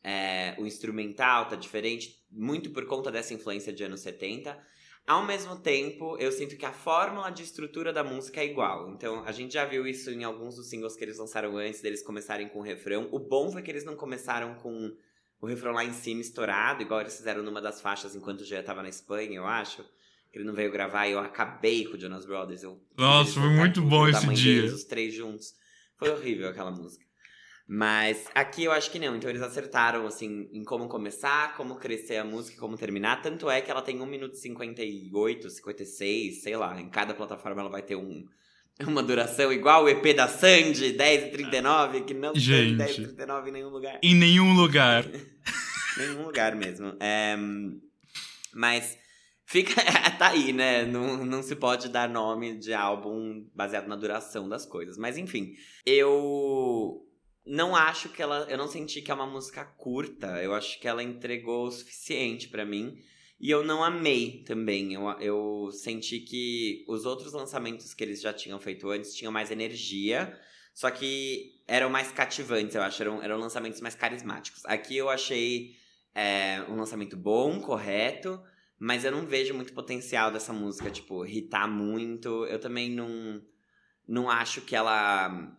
é, o instrumental tá diferente. Muito por conta dessa influência de anos 70. Ao mesmo tempo, eu sinto que a fórmula de estrutura da música é igual. Então, a gente já viu isso em alguns dos singles que eles lançaram antes deles começarem com o refrão. O bom foi que eles não começaram com o refrão lá em cima estourado, igual eles fizeram numa das faixas enquanto o Gia tava na Espanha, eu acho. Que ele não veio gravar e eu acabei com o Jonas Brothers. Eu, Nossa, foi muito bom esse dia. deles, os três juntos. Foi horrível aquela música. Mas aqui eu acho que não. Então eles acertaram, assim, em como começar, como crescer a música e como terminar. Tanto é que ela tem 1 minuto e 58, 56, sei lá. Em cada plataforma ela vai ter um, uma duração igual o EP da Sandy, 10 e 39, que não Gente. tem 10 e 39 em nenhum lugar. Em nenhum lugar. Nenhum lugar mesmo. É, mas fica. tá aí, né? Não, não se pode dar nome de álbum baseado na duração das coisas. Mas enfim, eu não acho que ela. Eu não senti que é uma música curta. Eu acho que ela entregou o suficiente pra mim. E eu não amei também. Eu, eu senti que os outros lançamentos que eles já tinham feito antes tinham mais energia. Só que eram mais cativantes, eu acho. Eram, eram lançamentos mais carismáticos. Aqui eu achei é, um lançamento bom, correto. Mas eu não vejo muito potencial dessa música, tipo, hitar muito. Eu também não, não acho que ela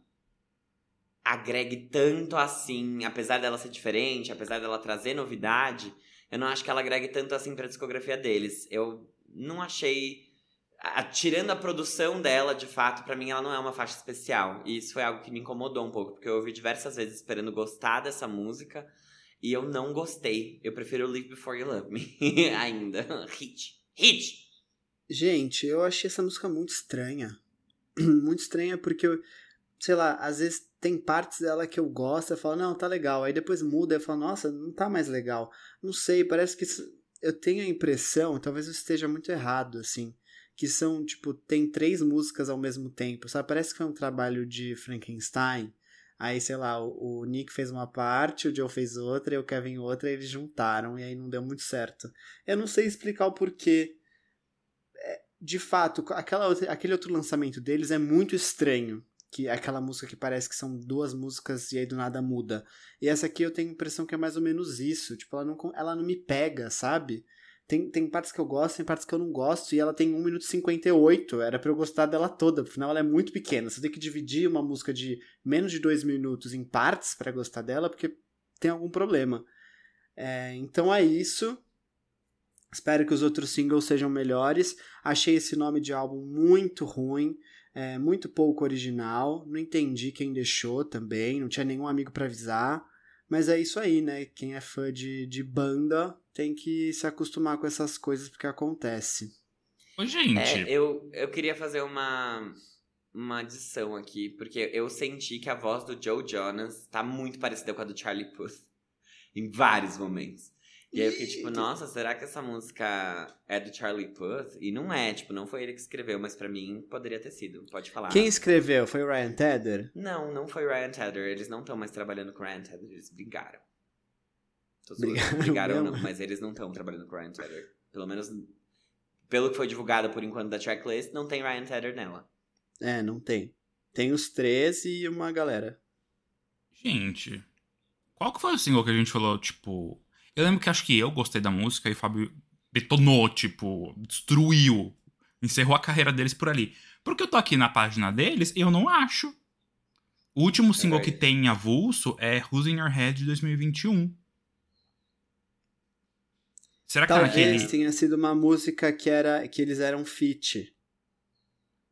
agregue tanto assim, apesar dela ser diferente, apesar dela trazer novidade, eu não acho que ela agregue tanto assim pra discografia deles. Eu não achei. tirando a produção dela, de fato, pra mim ela não é uma faixa especial. E isso foi algo que me incomodou um pouco, porque eu ouvi diversas vezes esperando gostar dessa música. E eu não gostei. Eu prefiro Live Before You Love Me ainda. Hit. Hit! Gente, eu achei essa música muito estranha. muito estranha porque, sei lá, às vezes tem partes dela que eu gosto, eu falo, não, tá legal. Aí depois muda, eu falo, nossa, não tá mais legal. Não sei, parece que eu tenho a impressão, talvez eu esteja muito errado, assim, que são, tipo, tem três músicas ao mesmo tempo, sabe? Parece que foi um trabalho de Frankenstein. Aí, sei lá, o, Nick fez uma parte, o Joe fez outra e o Kevin outra, e eles juntaram, e aí não deu muito certo. Eu não sei explicar o porquê de fato, aquela outra- aquele outro lançamento deles é muito estranho. Que é aquela música que parece que são duas músicas e aí do nada muda. E essa aqui eu tenho a impressão que é mais ou menos isso. Tipo, ela não, ela não me pega, sabe? Tem, tem partes que eu gosto, tem partes que eu não gosto. E ela tem 1 minuto e 58. Era pra eu gostar dela toda. Afinal, ela é muito pequena. Você tem que dividir uma música de menos de 2 minutos em partes pra gostar dela, porque tem algum problema. É, então é isso. Espero que os outros singles sejam melhores. Achei esse nome de álbum muito ruim, é, muito pouco original. Não entendi quem deixou também, não tinha nenhum amigo pra avisar. Mas é isso aí, né? Quem é fã de, de banda tem que se acostumar com essas coisas porque acontece. Ô, gente. É, eu, eu queria fazer uma, uma adição aqui, porque eu senti que a voz do Joe Jonas tá muito parecida com a do Charlie Puth. Em vários momentos. E aí eu fiquei tipo, nossa, será que essa música é do Charlie Puth? E não é, tipo, não foi ele que escreveu, mas pra mim poderia ter sido. Pode falar. Quem escreveu? Foi o Ryan Tedder? Não, não foi Ryan Tedder. Eles não estão mais trabalhando com Ryan Tedder. Eles brigaram. Brigaram brigaram não, mas eles não estão trabalhando com Ryan Tedder. Pelo menos, pelo que foi divulgado por enquanto da tracklist, não tem Ryan Tedder nela. É, não tem. Tem os três e uma galera. Gente, qual que foi o single que a gente falou, tipo... Eu lembro que acho que eu gostei da música e o Fábio detonou, tipo, destruiu. Encerrou a carreira deles por ali. Porque eu tô aqui na página deles e eu não acho. O último single que verdade. tem em avulso é Who's in Your Head de 2021. Será que tá Talvez naquele... tenha sido uma música que era que eles eram feat.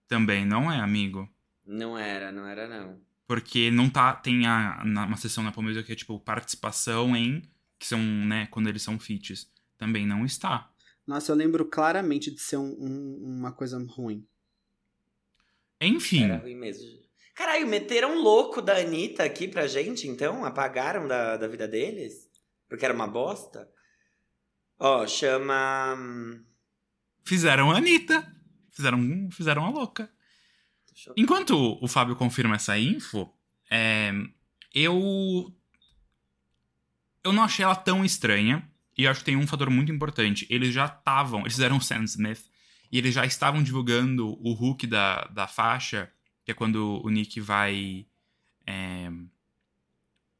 Também não é, amigo. Não era, não era não. Porque não tá. Tem a, na- uma sessão na Music que é tipo participação em. Que são, né, quando eles são feats. Também não está. Nossa, eu lembro claramente de ser um- um- uma coisa ruim. Enfim. Era ruim mesmo. Caralho, meteram um louco da Anitta aqui pra gente, então? Apagaram da, da vida deles? Porque era uma bosta? Ó, chama. hum, Fizeram a Anitta. Fizeram, fizeram a louca. Enquanto o Fábio confirma essa info, é, eu. Eu não achei ela tão estranha. E acho que tem um fator muito importante. Eles já estavam. Eles fizeram o Sam Smith. E eles já estavam divulgando o hook da, da faixa. Que é quando o Nick vai. é,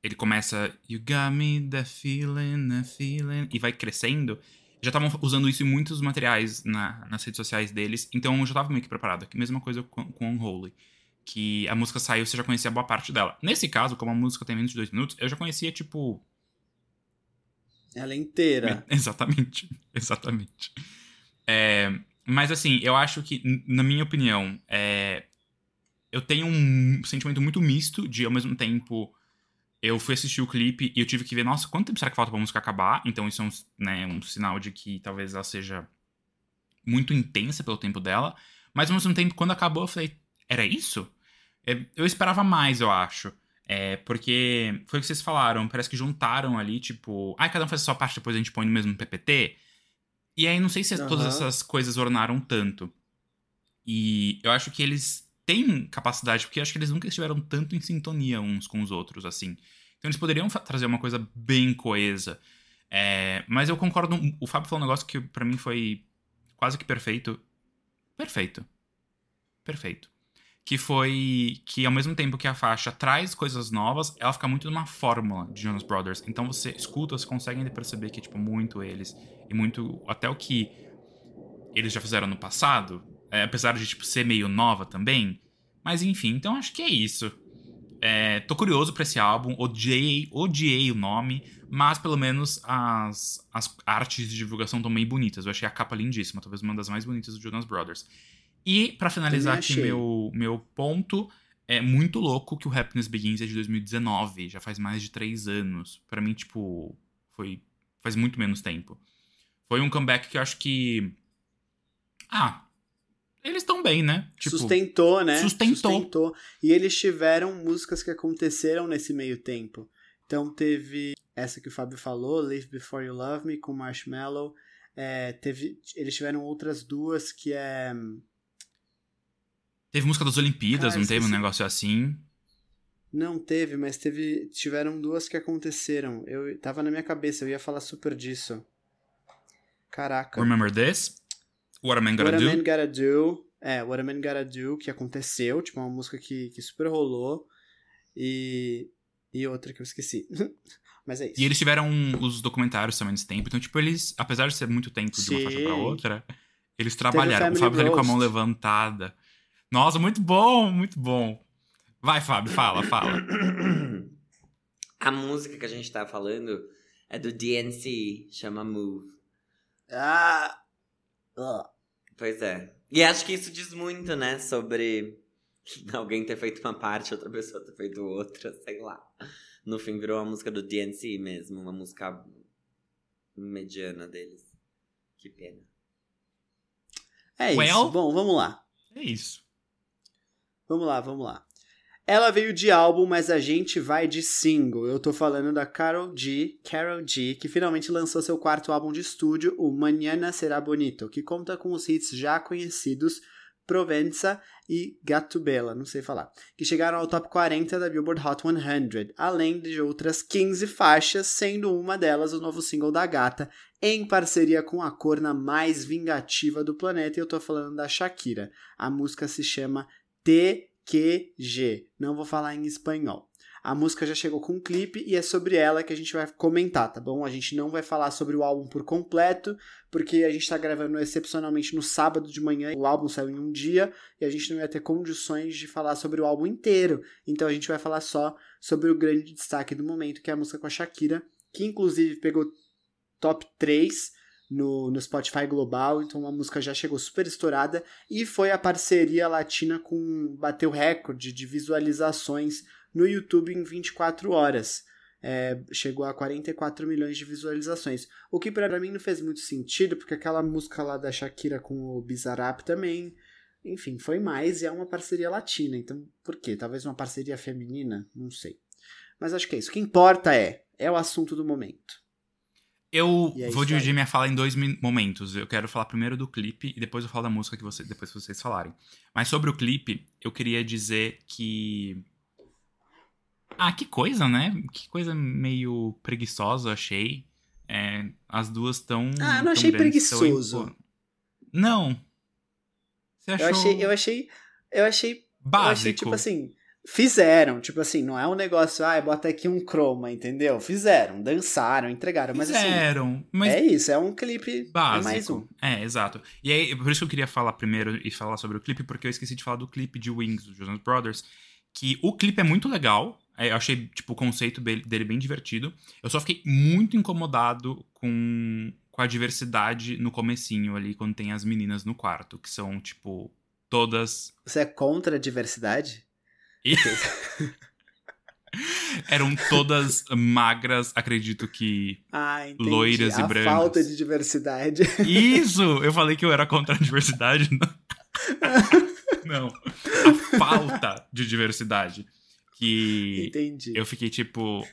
ele começa. You got me the feeling, the feeling. E vai crescendo. Já estavam usando isso em muitos materiais na- nas redes sociais deles. Então eu já tava meio que preparado. Aqui, mesma coisa com, com Unholy. Que a música saiu, você já conhecia boa parte dela. Nesse caso, como a música tem menos de dois minutos, eu já conhecia, tipo, Ela é inteira. Exatamente, exatamente. É, mas assim, eu acho que, na minha opinião, é, eu tenho um sentimento muito misto de, ao mesmo tempo, eu fui assistir o clipe e eu tive que ver, nossa, quanto tempo será que falta pra música acabar? Então isso é um, né, um sinal de que talvez ela seja muito intensa pelo tempo dela. Mas ao mesmo tempo, quando acabou, eu falei, era isso? É, Eu esperava mais, eu acho. É, porque foi o que vocês falaram, parece que juntaram ali, tipo, ah, cada um faz a sua parte, depois a gente põe no mesmo PPT. E aí não sei se Aham. todas essas coisas ornaram tanto. E eu acho que eles têm capacidade, porque eu acho que eles nunca estiveram tanto em sintonia uns com os outros, assim. Então eles poderiam trazer uma coisa bem coesa. É, mas eu concordo, o Fábio falou um negócio que pra mim foi quase que perfeito. Perfeito. Perfeito que foi que ao mesmo tempo que a faixa traz coisas novas, ela fica muito numa fórmula de Jonas Brothers. Então você escuta, você consegue perceber que tipo muito eles e muito até o que eles já fizeram no passado, é, apesar de tipo ser meio nova também. Mas enfim, então acho que é isso. É, tô curioso pra esse álbum, odiei, odiei o nome, mas pelo menos as, as artes de divulgação estão bem bonitas. Eu achei a capa lindíssima, talvez uma das mais bonitas do Jonas Brothers. E pra finalizar aqui meu, meu ponto, é muito louco que o Happiness Begins é de 2019, já faz mais de três anos. Pra mim, tipo, foi faz muito menos tempo. Foi um comeback que eu acho que ah, eles estão bem, né? Tipo, Sustentou, né? sustentou. E eles tiveram músicas que aconteceram nesse meio tempo. Então teve essa que o Fábio falou, Live Before You Love Me, com Marshmallow. É, teve, eles tiveram outras duas que é. Teve música das Olimpíadas, Cara, não teve um negócio assim? Não teve, mas teve. Tiveram duas que aconteceram. Eu tava na minha cabeça, eu ia falar super disso. Caraca. Remember This? What a Man Gotta What Do? a Man Gotta Do. É, What a Man Gotta Do, que aconteceu, tipo, uma música que, que super rolou. E. E outra que eu esqueci. Mas é isso. E eles tiveram os documentários também nesse tempo. Então, tipo, eles, apesar de ser muito tempo de uma faixa pra outra, eles trabalharam. O Family Fábio ali com a mão levantada. Nossa, muito bom, muito bom. Vai, Fábio, fala, fala. A música que a gente tá falando é do DNC, chama Move. Ah! Ah. Pois é. E acho que isso diz muito, né? Sobre alguém ter feito uma parte, outra pessoa ter feito outra, sei lá. No fim virou uma música do DNC mesmo, uma música mediana deles. Que pena. É isso. Well- Bom, vamos lá. É isso. Vamos lá, vamos lá. Ela veio de álbum, mas a gente vai de single. Eu tô falando da Carol G, Carol G, que finalmente lançou seu quarto álbum de estúdio, o Mañana Será Bonito, que conta com os hits já conhecidos Provenza e Gatubela, não sei falar, que chegaram ao top 40 da Billboard Hot 100, além de outras 15 faixas, sendo uma delas o novo single da gata, em parceria com a corna mais vingativa do planeta, e eu tô falando da Shakira. A música se chama TQG. Não vou falar em espanhol. A música já chegou com um clipe e é sobre ela que a gente vai comentar, tá bom? A gente não vai falar sobre o álbum por completo, porque a gente tá gravando excepcionalmente no sábado de manhã. O álbum saiu em um dia e a gente não ia ter condições de falar sobre o álbum inteiro. Então a gente vai falar só sobre o grande destaque do momento, que é a música com a Shakira, que inclusive pegou top 3 no, no Spotify Global, então a música já chegou super estourada e foi a parceria latina com bateu recorde de visualizações no YouTube em 24 horas. É, chegou a 44 milhões de visualizações. O que pra mim não fez muito sentido, porque aquela música lá da Shakira com o Bizarrap também, enfim, foi mais e é uma parceria latina. Então, por quê? Talvez uma parceria feminina? Não sei. Mas acho que é isso. O que importa é, é o assunto do momento. Eu é vou dividir minha fala em dois momentos. Eu quero falar primeiro do clipe e depois eu falo da música que você, depois que vocês falarem. Mas sobre o clipe, eu queria dizer que. Ah, que coisa, né? Que coisa meio preguiçosa, eu achei. É, as duas tão. Ah, eu não tão achei grandes, tão preguiçoso. impo- Não. Você achou Eu achei, eu achei, eu achei, eu básico? achei, tipo assim, fizeram, tipo assim, não é um negócio, ah, bota aqui um croma, entendeu? Fizeram, dançaram, entregaram, mas assim, Fizeram, mas é isso, é um clipe, básico. é mais um. É, exato. E aí, por isso que eu queria falar primeiro e falar sobre o clipe, porque eu esqueci de falar do clipe de Wings, do Jonas Brothers, que o clipe é muito legal. é, Eu achei, tipo, o conceito dele bem divertido. Eu só fiquei muito incomodado com, com a diversidade no comecinho ali, quando tem as meninas no quarto, que são, tipo, todas... Você é contra a diversidade? E- Eram todas magras, acredito que... Ah, entendi. Loiras e a brancas. falta de diversidade. Isso! Eu falei que eu era contra a diversidade. Não. A falta de diversidade. Que entendi. eu fiquei tipo.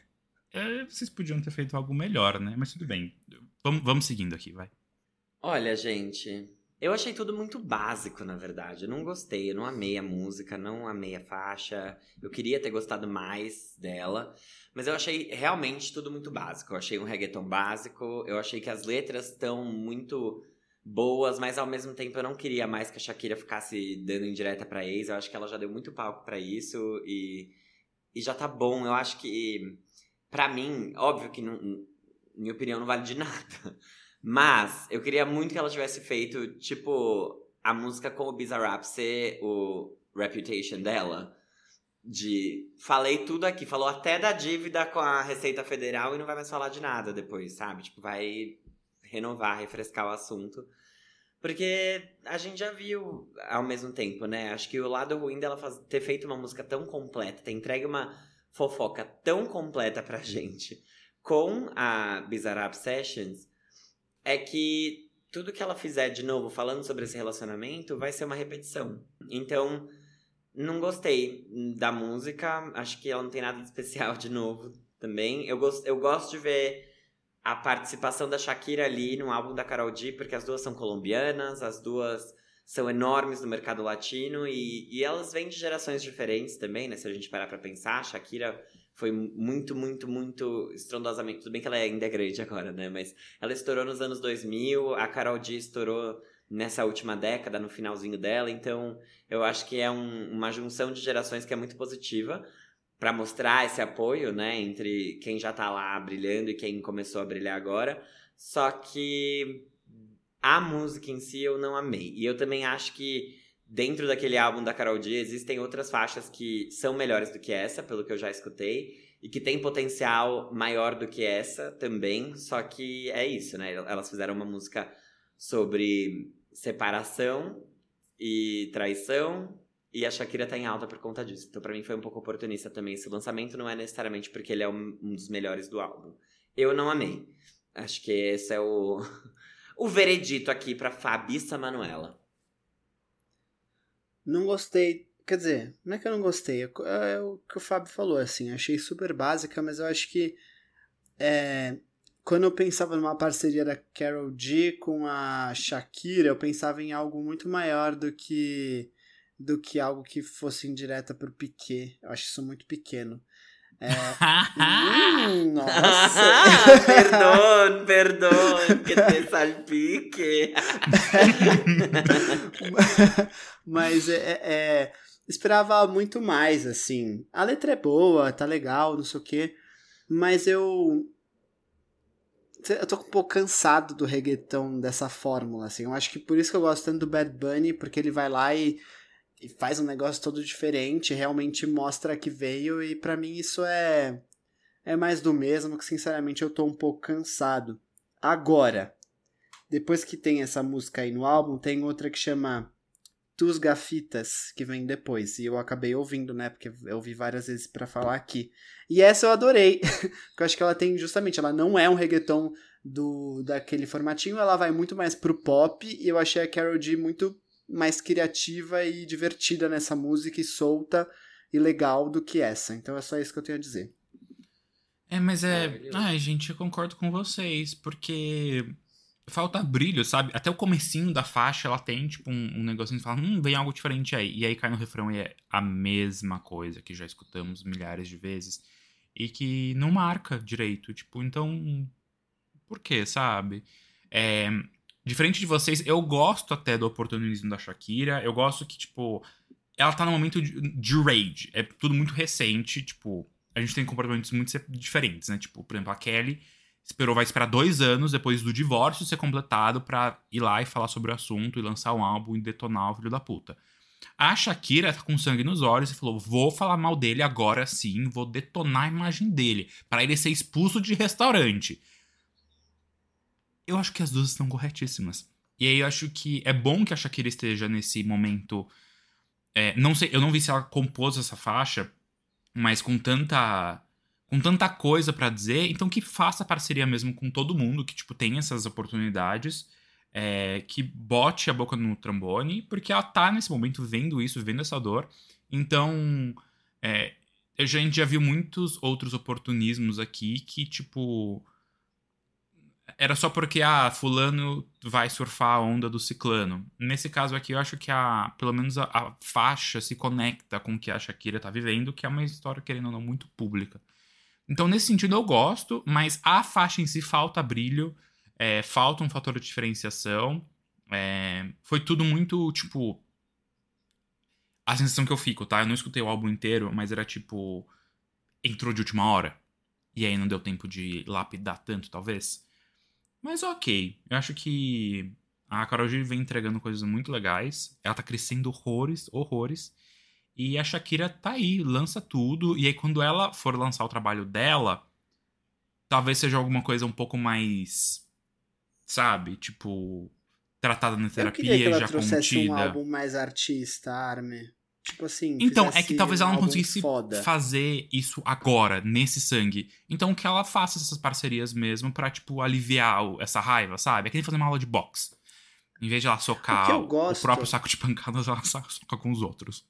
"É, vocês podiam ter feito algo melhor, né? Mas tudo bem. Vamos, vamos seguindo aqui, vai. Olha, gente, eu achei tudo muito básico, na verdade. Eu não gostei, eu não amei a música, não amei a faixa. Eu queria ter gostado mais dela, mas eu achei realmente tudo muito básico. Eu achei um reggaeton básico, eu achei que as letras estão muito boas, mas ao mesmo tempo eu não queria mais que a Shakira ficasse dando indireta pra ex. Eu acho que ela já deu muito palco pra isso e, e já tá bom. Eu acho que, pra mim, óbvio que não, minha opinião não vale de nada. Mas eu queria muito que ela tivesse feito, tipo, a música com o Bizarrap ser o Reputation dela. De falei tudo aqui, falou até da dívida com a Receita Federal e não vai mais falar de nada depois, sabe? Tipo, vai renovar, refrescar o assunto. Porque a gente já viu ao mesmo tempo, né? Acho que o lado ruim dela faz- ter feito uma música tão completa, ter entregue uma fofoca tão completa pra gente com a Bizarrap Sessions é que tudo que ela fizer de novo falando sobre esse relacionamento vai ser uma repetição. Então, não gostei da música, acho que ela não tem nada de especial de novo também. Eu, gosto eu gosto de ver a participação da Shakira ali no álbum da Karol G, porque as duas são colombianas, as duas são enormes no mercado latino e, e elas vêm de gerações diferentes também, né? Se a gente parar pra pensar, a Shakira foi muito, muito, muito estrondosamente. Tudo bem que ela ainda é grande agora, né? Mas ela estourou nos anos 2000, a Karol G estourou nessa última década, no finalzinho dela. Então, eu acho que é um- uma junção de gerações que é muito positiva para mostrar esse apoio, né? Entre quem já tá lá brilhando e quem começou a brilhar agora. Só que a música em si eu não amei. E eu também acho que dentro daquele álbum da Karol G existem outras faixas que são melhores do que essa, pelo que eu já escutei, e que tem potencial maior do que essa também. Só que é isso, né? Elas fizeram uma música sobre separação e traição. E a Shakira tá em alta por conta disso. Então, pra mim, foi um pouco oportunista também. Esse lançamento não é necessariamente porque ele é um, dos melhores do álbum. Eu não amei. Acho que esse é o, o veredito aqui pra Fabissa Manuela. Não gostei. Quer dizer, não é que eu não gostei, é co- é o que o Fábio falou, assim, achei super básica, mas eu acho que é, quando eu pensava numa parceria da Carol G com a Shakira, eu pensava em algo muito maior do que do que algo que fosse indireta pro Piquet. Eu acho isso muito pequeno. É, hum, nossa! perdão, perdão, que te salpique. Mas é, é- é, esperava muito mais, assim. A letra é boa, tá legal, não sei o quê. Mas eu. Eu tô um pouco cansado do reggaeton dessa fórmula, assim. Eu acho que por isso que eu gosto tanto do Bad Bunny, porque ele vai lá e, e faz um negócio todo diferente, realmente mostra que veio, e pra mim isso é. É mais do mesmo, que sinceramente eu tô um pouco cansado. Agora, depois que tem essa música aí no álbum, tem outra que chama Tus Gafitas, que vem depois. E eu acabei ouvindo, né? Porque eu ouvi várias vezes pra falar aqui. E essa eu adorei. Porque eu acho que ela tem, justamente, ela não é um reggaeton do daquele formatinho, ela vai muito mais pro pop. E eu achei a Carol G muito mais criativa e divertida nessa música, e solta e legal do que essa. Então é só isso que eu tenho a dizer. É, mas é. Maravilhoso. Ai, gente, eu concordo com vocês, porque falta brilho, sabe? Até o comecinho da faixa, ela tem, tipo, um, um negocinho que fala, hum, vem algo diferente aí. E aí cai no refrão e é a mesma coisa que já escutamos milhares de vezes. E que não marca direito. Tipo, então. Por quê, sabe? É, diferente de vocês, eu gosto até do oportunismo da Shakira. Eu gosto que, tipo, ela tá num momento de, de rage. É tudo muito recente, tipo. A gente tem comportamentos muito diferentes, né? Tipo, por exemplo, a Kelly esperou, vai esperar dois anos depois do divórcio ser completado pra ir lá e falar sobre o assunto e lançar um álbum e detonar o filho da puta. A Shakira tá com sangue nos olhos e falou: vou falar mal dele agora sim, vou detonar a imagem dele, pra ele ser expulso de restaurante. Eu acho que as duas estão corretíssimas. E aí eu acho que é bom que a Shakira esteja nesse momento. é, não sei, eu não vi se ela compôs essa faixa, mas com tanta com tanta coisa pra dizer, então que faça parceria mesmo com todo mundo que tipo tem essas oportunidades, é, que bote a boca no trombone, porque ela tá nesse momento vendo isso, vendo essa dor. Então, é, a gente já viu muitos outros oportunismos aqui que tipo era só porque ah, fulano vai surfar a onda do ciclano. Nesse caso aqui, eu acho que a, pelo menos a, a faixa se conecta com o que a Shakira tá vivendo, que é uma história, querendo ou não, muito pública. Então, nesse sentido, eu gosto, mas a faixa em si falta brilho, é, falta um fator de diferenciação. é, foi tudo muito, tipo. A sensação que eu fico, tá? Eu não escutei o álbum inteiro, mas era tipo. Entrou de última hora. E aí não deu tempo de lapidar tanto, talvez. Mas ok. Eu acho que a Karol G vem entregando coisas muito legais. Ela tá crescendo horrores, horrores. E a Shakira tá aí, lança tudo. E aí, quando ela for lançar o trabalho dela, talvez seja alguma coisa um pouco mais. Sabe? Tipo. Tratada na Eu terapia, queria que ela já trouxesse um contida. álbum mais artista, Arme. Tipo assim. Então, é que talvez ela não conseguisse Foda. fazer isso agora, nesse sangue. Então que ela faça essas parcerias mesmo pra, tipo, aliviar o- essa raiva, sabe? É que nem fazer uma aula de boxe. Em vez de ela socar O eu o, gosto- próprio saco de pancadas, ela soca com os outros.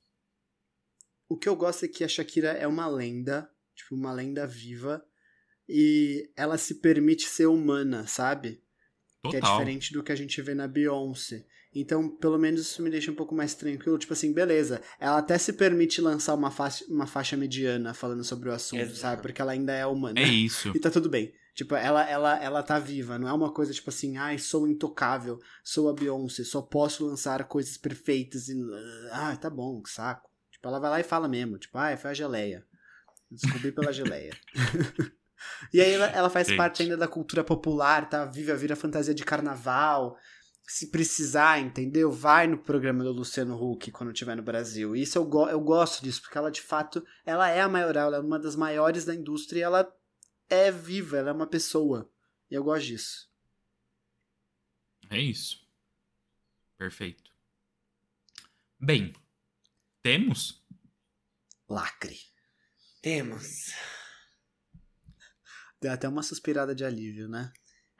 O que eu gosto é que a Shakira é uma lenda, tipo, uma lenda viva. E ela se permite ser humana, sabe? Que é Total. diferente do que a gente vê na Beyoncé. Então, pelo menos isso me deixa um pouco mais tranquilo. Tipo assim, beleza. Ela até se permite lançar uma faixa, uma faixa mediana falando sobre o assunto, Exato. sabe? Porque ela ainda é humana. É isso. E tá tudo bem. Tipo, ela, ela, ela tá viva. Não é uma coisa tipo assim, ai, sou intocável, sou a Beyoncé, só posso lançar coisas perfeitas e. Ah, tá bom, que saco. Tipo, ela vai lá e fala mesmo, tipo, ai, foi a geleia. Descobri pela geleia. e aí ela, ela faz Gente. parte ainda da cultura popular, tá? Vive a vida fantasia de carnaval. Se precisar, entendeu? Vai no programa do Luciano Huck quando estiver no Brasil. Isso eu, go eu gosto disso, porque ela de fato, ela é a maioral, ela é uma das maiores da indústria e ela é viva, ela é uma pessoa. E eu gosto disso. É isso. Perfeito. Bem, temos? Lacre. Temos. Deu até uma suspirada de alívio, né?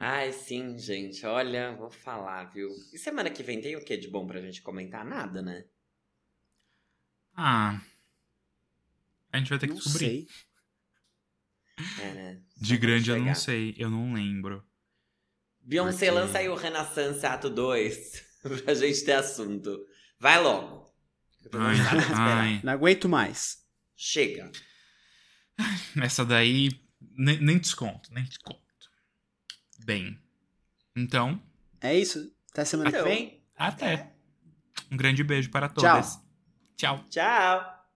Ai, sim, gente. Olha, vou falar, viu? E semana que vem tem o que de bom pra gente comentar? Nada, né? Ah. A gente vai ter que não descobrir. sei. É, né? De Só grande eu não sei, eu não lembro. Beyoncé Porque- lança aí o Renaissance Ato 2 pra gente ter assunto. Vai logo. Ai, ai. Não aguento mais. Chega. Essa daí, nem, nem desconto, nem desconto. Bem, então, É isso? Até semana Então, que vem? até. Um grande beijo para Tchau. todas. Tchau. Tchau.